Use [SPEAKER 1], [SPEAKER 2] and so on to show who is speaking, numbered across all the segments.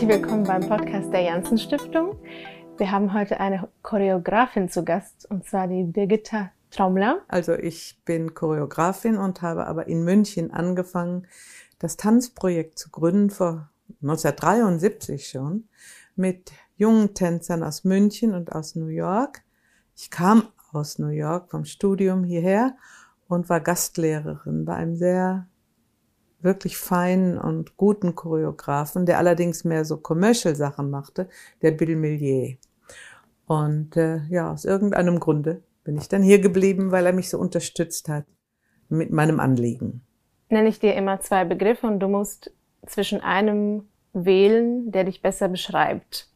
[SPEAKER 1] Herzlich willkommen beim Podcast der Janssen Stiftung. Wir haben heute eine Choreografin zu Gast, und zwar die Birgitta Traumler.
[SPEAKER 2] Also ich bin Choreografin und habe aber in München angefangen, das Tanzprojekt zu gründen vor 1973 schon mit jungen Tänzern aus München und aus New York. Ich kam aus New York vom Studium hierher und war Gastlehrerin bei einem sehr wirklich feinen und guten Choreografen, der allerdings mehr so Commercial-Sachen machte, der Bill Millier. Und äh, ja, aus irgendeinem Grunde bin ich dann hier geblieben, weil er mich so unterstützt hat mit meinem Anliegen.
[SPEAKER 1] Nenne ich dir immer zwei Begriffe und du musst zwischen einem wählen, der dich besser beschreibt.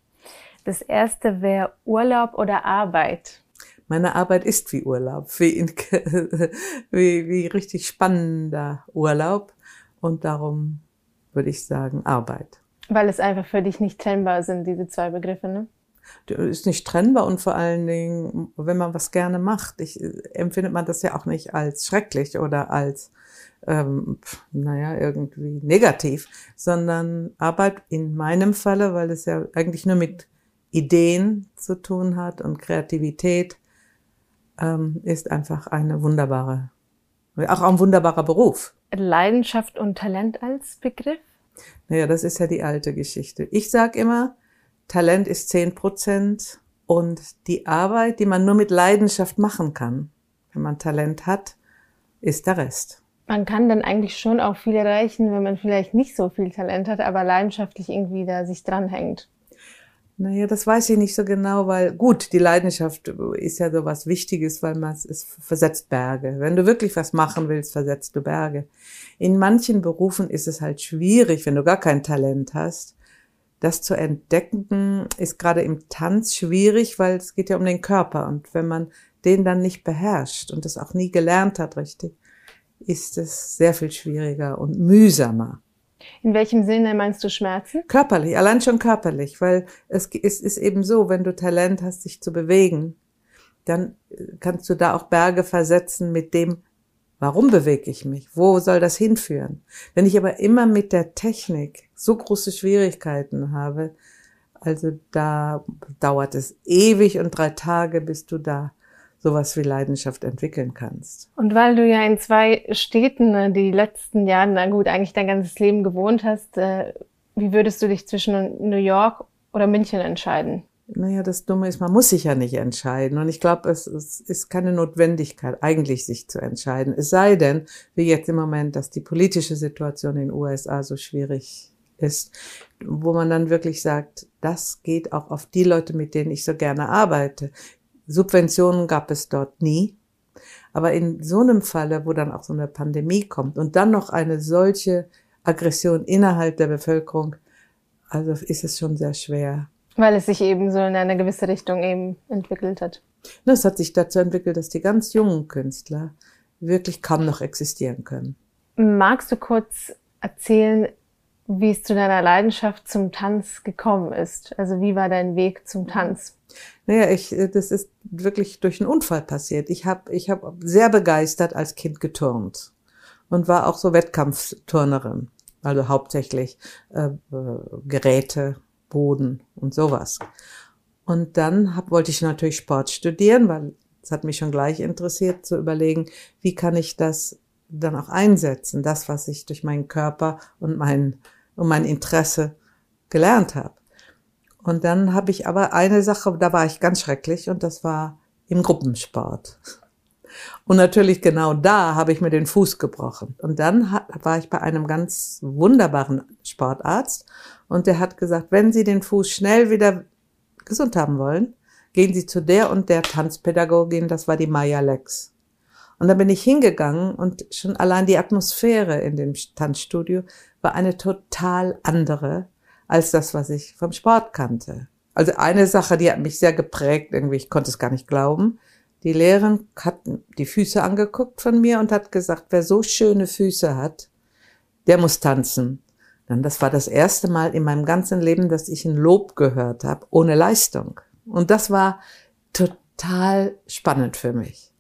[SPEAKER 1] Das erste wäre Urlaub oder Arbeit.
[SPEAKER 2] Meine Arbeit ist wie Urlaub, wie, in, wie, wie richtig spannender Urlaub. Und darum würde ich sagen Arbeit.
[SPEAKER 1] Weil es einfach für dich nicht trennbar sind, diese zwei Begriffe, ne?
[SPEAKER 2] Ist nicht trennbar und vor allen Dingen, wenn man was gerne macht, ich, empfindet man das ja auch nicht als schrecklich oder als, ähm, naja, irgendwie negativ, sondern Arbeit in meinem Falle, weil es ja eigentlich nur mit Ideen zu tun hat und Kreativität, ähm, ist einfach eine wunderbare, auch ein wunderbarer Beruf.
[SPEAKER 1] Leidenschaft und Talent als Begriff?
[SPEAKER 2] Naja, das ist ja die alte Geschichte. Ich sage immer, Talent ist zehn Prozent und die Arbeit, die man nur mit Leidenschaft machen kann, wenn man Talent hat, ist der Rest.
[SPEAKER 1] Man kann dann eigentlich schon auch viel erreichen, wenn man vielleicht nicht so viel Talent hat, aber leidenschaftlich irgendwie da sich dranhängt.
[SPEAKER 2] Naja, das weiß ich nicht so genau, weil gut, die Leidenschaft ist ja so was Wichtiges, weil man es versetzt Berge. Wenn du wirklich was machen willst, versetzt du Berge. In manchen Berufen ist es halt schwierig, wenn du gar kein Talent hast. Das zu entdecken ist gerade im Tanz schwierig, weil es geht ja um den Körper. Und wenn man den dann nicht beherrscht und das auch nie gelernt hat richtig, ist es sehr viel schwieriger und mühsamer.
[SPEAKER 1] In welchem Sinne meinst du Schmerzen?
[SPEAKER 2] Körperlich, allein schon körperlich, weil es ist, ist eben so, wenn du Talent hast, sich zu bewegen, dann äh, kannst du da auch Berge versetzen mit dem, warum bewege ich mich? Wo soll das hinführen? Wenn ich aber immer mit der Technik so große Schwierigkeiten habe, also da dauert es ewig und drei Tage, bis du da sowas wie Leidenschaft entwickeln kannst.
[SPEAKER 1] Und weil du ja in zwei Städten äh, die letzten Jahre, na gut, eigentlich dein ganzes Leben gewohnt hast, äh, wie würdest du dich zwischen New York oder München entscheiden?
[SPEAKER 2] Naja, das Dumme ist, man muss sich ja nicht entscheiden. Und ich glaube, es, es ist keine Notwendigkeit, eigentlich sich zu entscheiden. Es sei denn, wie jetzt im Moment, dass die politische Situation in den USA so schwierig ist, wo man dann wirklich sagt, das geht auch auf die Leute, mit denen ich so gerne arbeite. Subventionen gab es dort nie. Aber in so einem Falle, wo dann auch so eine Pandemie kommt und dann noch eine solche Aggression innerhalb der Bevölkerung, also ist es schon sehr schwer.
[SPEAKER 1] Weil es sich eben so in eine gewisse Richtung eben entwickelt hat.
[SPEAKER 2] Es hat sich dazu entwickelt, dass die ganz jungen Künstler wirklich kaum noch existieren können.
[SPEAKER 1] Magst du kurz erzählen, wie es zu deiner Leidenschaft zum Tanz gekommen ist? Also wie war dein Weg zum Tanz?
[SPEAKER 2] Naja, ich, äh, das ist wirklich durch einen Unfall passiert. Ich habe ich hab sehr begeistert als Kind geturnt und war auch so Wettkampfturnerin. Also hauptsächlich äh, Geräte, Boden und sowas. Und dann hab, wollte ich natürlich Sport studieren, weil es hat mich schon gleich interessiert zu überlegen, wie kann ich das dann auch einsetzen, das, was ich durch meinen Körper und mein, und mein Interesse gelernt habe. Und dann habe ich aber eine Sache, da war ich ganz schrecklich und das war im Gruppensport. Und natürlich genau da habe ich mir den Fuß gebrochen. Und dann war ich bei einem ganz wunderbaren Sportarzt und der hat gesagt, wenn Sie den Fuß schnell wieder gesund haben wollen, gehen Sie zu der und der Tanzpädagogin, das war die Maya Lex. Und dann bin ich hingegangen und schon allein die Atmosphäre in dem Tanzstudio war eine total andere als das, was ich vom Sport kannte. Also eine Sache, die hat mich sehr geprägt, irgendwie, ich konnte es gar nicht glauben. Die Lehrerin hat die Füße angeguckt von mir und hat gesagt, wer so schöne Füße hat, der muss tanzen. Dann, das war das erste Mal in meinem ganzen Leben, dass ich ein Lob gehört habe, ohne Leistung. Und das war total spannend für mich.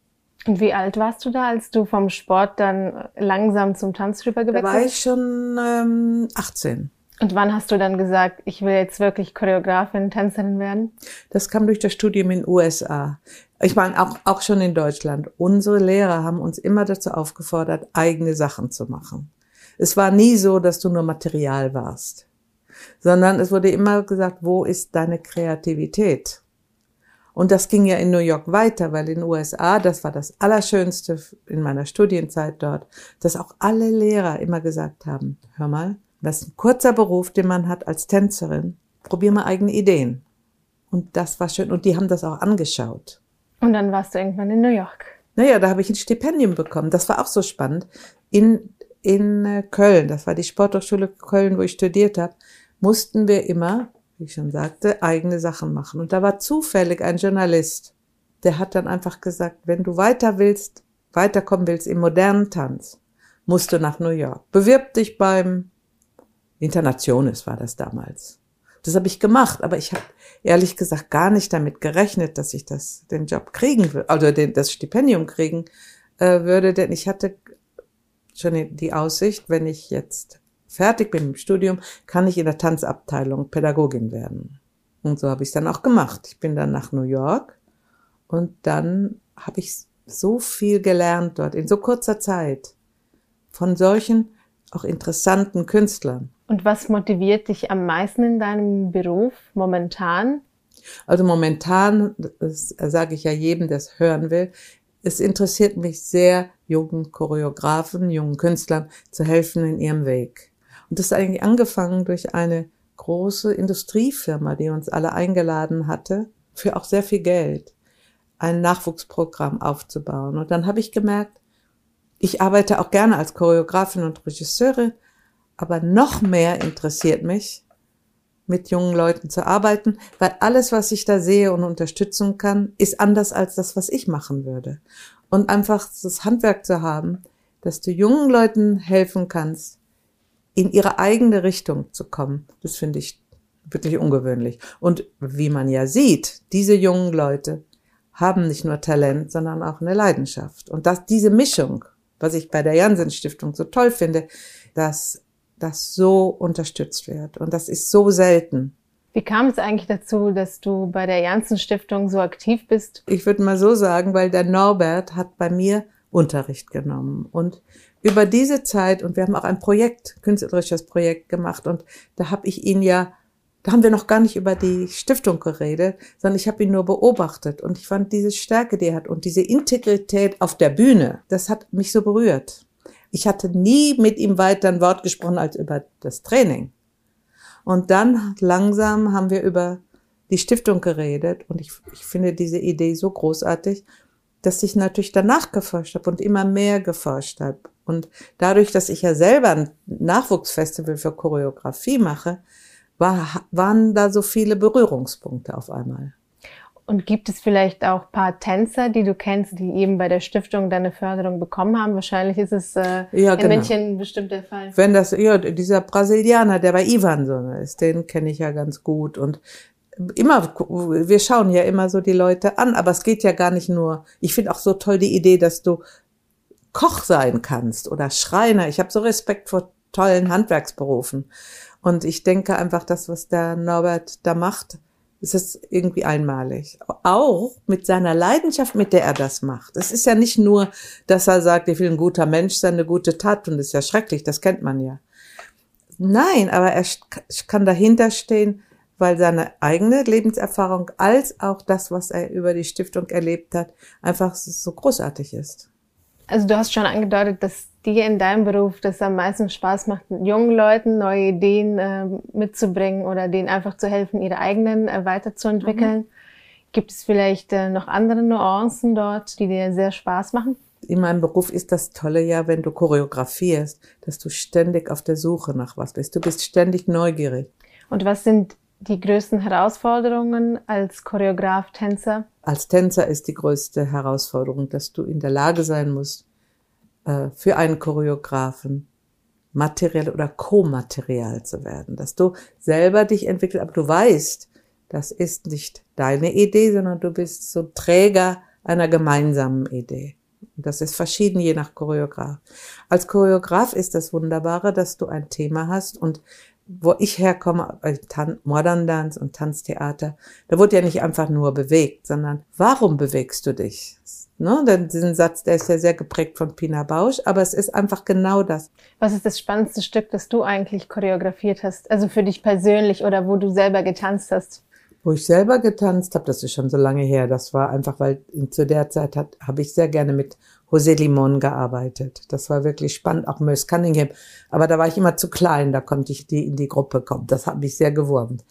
[SPEAKER 1] Und wie alt warst du da, als du vom Sport dann langsam zum Tanz rübergewechselt
[SPEAKER 2] bist? Da war ich schon ähm, 18.
[SPEAKER 1] Und wann hast du dann gesagt, ich will jetzt wirklich Choreografin, Tänzerin werden?
[SPEAKER 2] Das kam durch das Studium in den USA. Ich meine, auch, auch schon in Deutschland. Unsere Lehrer haben uns immer dazu aufgefordert, eigene Sachen zu machen. Es war nie so, dass du nur Material warst, sondern es wurde immer gesagt, wo ist deine Kreativität? Und das ging ja in New York weiter, weil in den USA, das war das Allerschönste in meiner Studienzeit dort, dass auch alle Lehrer immer gesagt haben, hör mal, das ist ein kurzer Beruf, den man hat als Tänzerin, probier mal eigene Ideen. Und das war schön. Und die haben das auch angeschaut.
[SPEAKER 1] Und dann warst du irgendwann in New York.
[SPEAKER 2] Naja, da habe ich ein Stipendium bekommen. Das war auch so spannend. In, in äh, Köln, das war die Sporthochschule Köln, wo ich studiert habe, mussten wir immer wie ich schon sagte, eigene Sachen machen. Und da war zufällig ein Journalist, der hat dann einfach gesagt, wenn du weiter willst, weiterkommen willst im modernen Tanz, musst du nach New York. Bewirb dich beim Internationes war das damals. Das habe ich gemacht, aber ich habe ehrlich gesagt gar nicht damit gerechnet, dass ich das den Job kriegen würde, also den, das Stipendium kriegen äh, würde, denn ich hatte schon die Aussicht, wenn ich jetzt fertig bin im Studium, kann ich in der Tanzabteilung Pädagogin werden. Und so habe ich es dann auch gemacht. Ich bin dann nach New York und dann habe ich so viel gelernt dort in so kurzer Zeit von solchen auch interessanten Künstlern.
[SPEAKER 1] Und was motiviert dich am meisten in deinem Beruf momentan?
[SPEAKER 2] Also momentan, das sage ich ja jedem, der es hören will, es interessiert mich sehr, jungen Choreografen, jungen Künstlern zu helfen in ihrem Weg. Und das ist eigentlich angefangen durch eine große Industriefirma, die uns alle eingeladen hatte, für auch sehr viel Geld, ein Nachwuchsprogramm aufzubauen. Und dann habe ich gemerkt, ich arbeite auch gerne als Choreografin und Regisseurin, aber noch mehr interessiert mich, mit jungen Leuten zu arbeiten, weil alles, was ich da sehe und unterstützen kann, ist anders als das, was ich machen würde. Und einfach das Handwerk zu haben, dass du jungen Leuten helfen kannst, in ihre eigene Richtung zu kommen, das finde ich wirklich ungewöhnlich. Und wie man ja sieht, diese jungen Leute haben nicht nur Talent, sondern auch eine Leidenschaft. Und dass diese Mischung, was ich bei der Jansen Stiftung so toll finde, dass das so unterstützt wird. Und das ist so selten.
[SPEAKER 1] Wie kam es eigentlich dazu, dass du bei der Janssen Stiftung so aktiv bist?
[SPEAKER 2] Ich würde mal so sagen, weil der Norbert hat bei mir Unterricht genommen und über diese Zeit, und wir haben auch ein Projekt, künstlerisches Projekt gemacht, und da habe ich ihn ja, da haben wir noch gar nicht über die Stiftung geredet, sondern ich habe ihn nur beobachtet und ich fand diese Stärke, die er hat und diese Integrität auf der Bühne, das hat mich so berührt. Ich hatte nie mit ihm weiter ein Wort gesprochen als über das Training. Und dann langsam haben wir über die Stiftung geredet und ich, ich finde diese Idee so großartig, dass ich natürlich danach geforscht habe und immer mehr geforscht habe. Und dadurch, dass ich ja selber ein Nachwuchsfestival für Choreografie mache, war, waren da so viele Berührungspunkte auf einmal.
[SPEAKER 1] Und gibt es vielleicht auch paar Tänzer, die du kennst, die eben bei der Stiftung deine Förderung bekommen haben? Wahrscheinlich ist es äh, ja, in genau. München bestimmt der Fall.
[SPEAKER 2] Wenn das, ja, dieser Brasilianer, der bei Ivan so ist, den kenne ich ja ganz gut. Und immer, wir schauen ja immer so die Leute an, aber es geht ja gar nicht nur. Ich finde auch so toll die Idee, dass du Koch sein kannst oder Schreiner. Ich habe so Respekt vor tollen Handwerksberufen. Und ich denke einfach, das, was der Norbert da macht, ist es irgendwie einmalig. Auch mit seiner Leidenschaft, mit der er das macht. Es ist ja nicht nur, dass er sagt, ich will ein guter Mensch sein, eine gute Tat und ist ja schrecklich, das kennt man ja. Nein, aber er kann dahinter stehen, weil seine eigene Lebenserfahrung als auch das, was er über die Stiftung erlebt hat, einfach so großartig ist.
[SPEAKER 1] Also du hast schon angedeutet, dass dir in deinem Beruf das am meisten Spaß macht, jungen Leuten neue Ideen äh, mitzubringen oder denen einfach zu helfen, ihre eigenen äh, weiterzuentwickeln. Mhm. Gibt es vielleicht äh, noch andere Nuancen dort, die dir sehr Spaß machen?
[SPEAKER 2] In meinem Beruf ist das Tolle ja, wenn du choreografierst, dass du ständig auf der Suche nach was bist. Du bist ständig neugierig.
[SPEAKER 1] Und was sind die größten Herausforderungen als Choreograf, Tänzer?
[SPEAKER 2] Als Tänzer ist die größte Herausforderung, dass du in der Lage sein musst, äh, für einen Choreografen materiell oder komaterial zu werden, dass du selber dich entwickelst, aber du weißt, das ist nicht deine Idee, sondern du bist so Träger einer gemeinsamen Idee. Das ist verschieden je nach Choreograf. Als Choreograf ist das Wunderbare, dass du ein Thema hast und wo ich herkomme, bei Tan Modern Dance und Tanztheater, da wurde ja nicht einfach nur bewegt, sondern warum bewegst du dich? Ne, denn diesen Satz, der ist ja sehr geprägt von Pina Bausch, aber es ist einfach genau das.
[SPEAKER 1] Was ist das spannendste Stück, das du eigentlich choreografiert hast? Also für dich persönlich oder wo du selber getanzt hast?
[SPEAKER 2] Wo ich selber getanzt habe, das ist schon so lange her. Das war einfach, weil zu der Zeit habe ich sehr gerne mit José Limon gearbeitet. Das war wirklich spannend, auch Merce Cunningham. Aber da war ich immer zu klein, da konnte ich die in die Gruppe kommen. Das hat mich sehr gewurmt.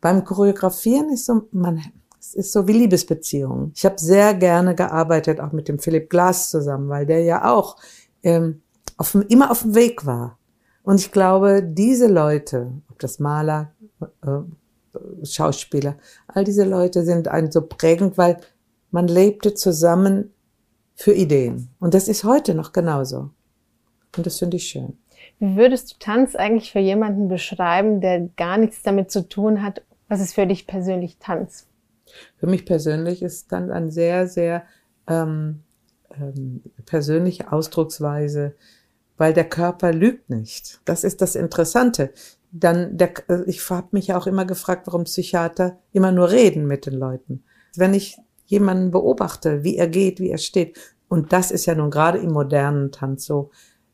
[SPEAKER 2] Beim Choreografieren ist so, man, es ist so wie Liebesbeziehungen. Ich habe sehr gerne gearbeitet, auch mit dem Philipp Glass zusammen, weil der ja auch ähm, auf, immer auf dem Weg war. Und ich glaube, diese Leute, ob das Maler, äh, Schauspieler, all diese Leute sind ein so prägend, weil man lebte zusammen für Ideen. Und das ist heute noch genauso. Und das finde ich schön.
[SPEAKER 1] Wie würdest du Tanz eigentlich für jemanden beschreiben, der gar nichts damit zu tun hat? Was ist für dich persönlich Tanz?
[SPEAKER 2] Für mich persönlich ist Tanz eine sehr, sehr ähm, ähm, persönliche Ausdrucksweise, weil der Körper lügt nicht. Das ist das Interessante. Dann, der, ich habe mich ja auch immer gefragt, warum Psychiater immer nur reden mit den Leuten. Wenn ich jemanden beobachte, wie er geht, wie er steht. Und das ist ja nun gerade im modernen Tanz so,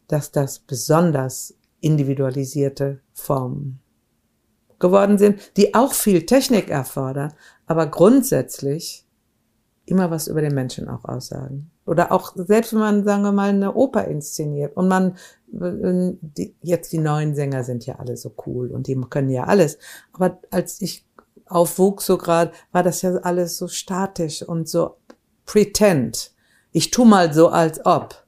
[SPEAKER 2] dass das besonders individualisierte Formen geworden sind, die auch viel Technik erfordern, aber grundsätzlich immer was über den Menschen auch aussagen. Oder auch, selbst wenn man, sagen wir mal, eine Oper inszeniert und man, die, jetzt die neuen Sänger sind ja alle so cool und die können ja alles. Aber als ich aufwuchs so gerade, war das ja alles so statisch und so pretend. Ich tu mal so als ob.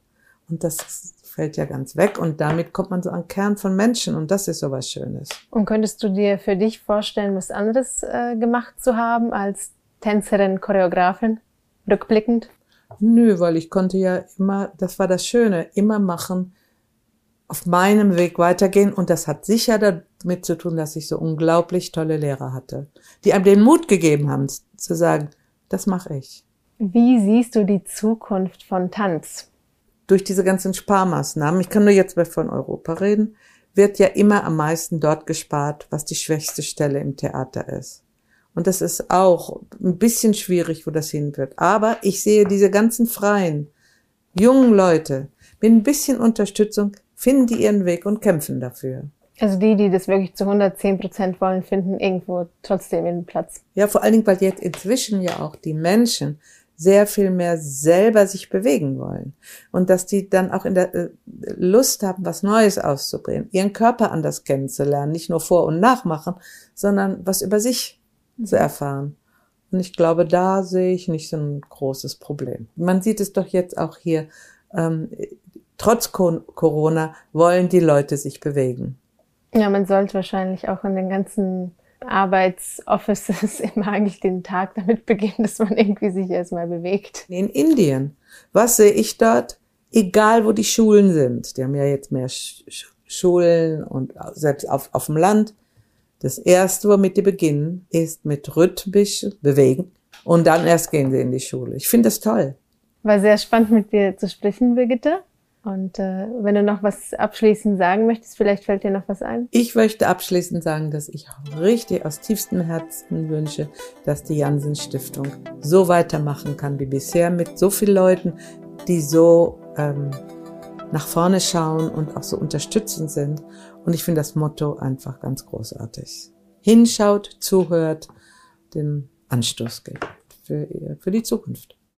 [SPEAKER 2] Und das fällt ja ganz weg und damit kommt man so an Kern von Menschen und das ist so was Schönes.
[SPEAKER 1] Und könntest du dir für dich vorstellen, was anderes äh, gemacht zu haben als Tänzerin, Choreografin, rückblickend?
[SPEAKER 2] Nö, weil ich konnte ja immer, das war das Schöne, immer machen, auf meinem Weg weitergehen und das hat sicher damit zu tun, dass ich so unglaublich tolle Lehrer hatte, die einem den Mut gegeben haben, zu sagen, das mache ich.
[SPEAKER 1] Wie siehst du die Zukunft von Tanz?
[SPEAKER 2] Durch diese ganzen Sparmaßnahmen, ich kann nur jetzt von Europa reden, wird ja immer am meisten dort gespart, was die schwächste Stelle im Theater ist. Und das ist auch ein bisschen schwierig, wo das hin wird. Aber ich sehe diese ganzen freien, jungen Leute mit ein bisschen Unterstützung finden die ihren Weg und kämpfen dafür.
[SPEAKER 1] Also die, die das wirklich zu 110 Prozent wollen, finden irgendwo trotzdem ihren Platz.
[SPEAKER 2] Ja, vor allen Dingen, weil jetzt inzwischen ja auch die Menschen sehr viel mehr selber sich bewegen wollen. Und dass die dann auch in der äh, Lust haben, was Neues auszubringen, ihren Körper anders kennenzulernen, nicht nur vor- und nachmachen, sondern was über sich mhm. zu erfahren. Und ich glaube, da sehe ich nicht so ein großes Problem. Man sieht es doch jetzt auch hier ähm, trotz Corona wollen die Leute sich bewegen.
[SPEAKER 1] Ja, man sollte wahrscheinlich auch in den ganzen Arbeitsoffices immer eigentlich den Tag damit beginnen, dass man irgendwie sich erstmal bewegt.
[SPEAKER 2] In Indien, was sehe ich dort? Egal wo die Schulen sind, die haben ja jetzt mehr Schulen und selbst auf, auf dem Land. Das erste, womit die beginnen, ist mit rhythmisch bewegen und dann erst gehen sie in die Schule. Ich finde das toll.
[SPEAKER 1] War sehr spannend mit dir zu sprechen, Birgitte. Und äh, wenn du noch was abschließend sagen möchtest, vielleicht fällt dir noch was ein.
[SPEAKER 2] Ich möchte abschließend sagen, dass ich richtig aus tiefstem Herzen wünsche, dass die Jansen Stiftung so weitermachen kann wie bisher mit so vielen Leuten, die so ähm, nach vorne schauen und auch so unterstützend sind. Und ich finde das Motto einfach ganz großartig. Hinschaut, zuhört, den Anstoß gibt für, für die Zukunft.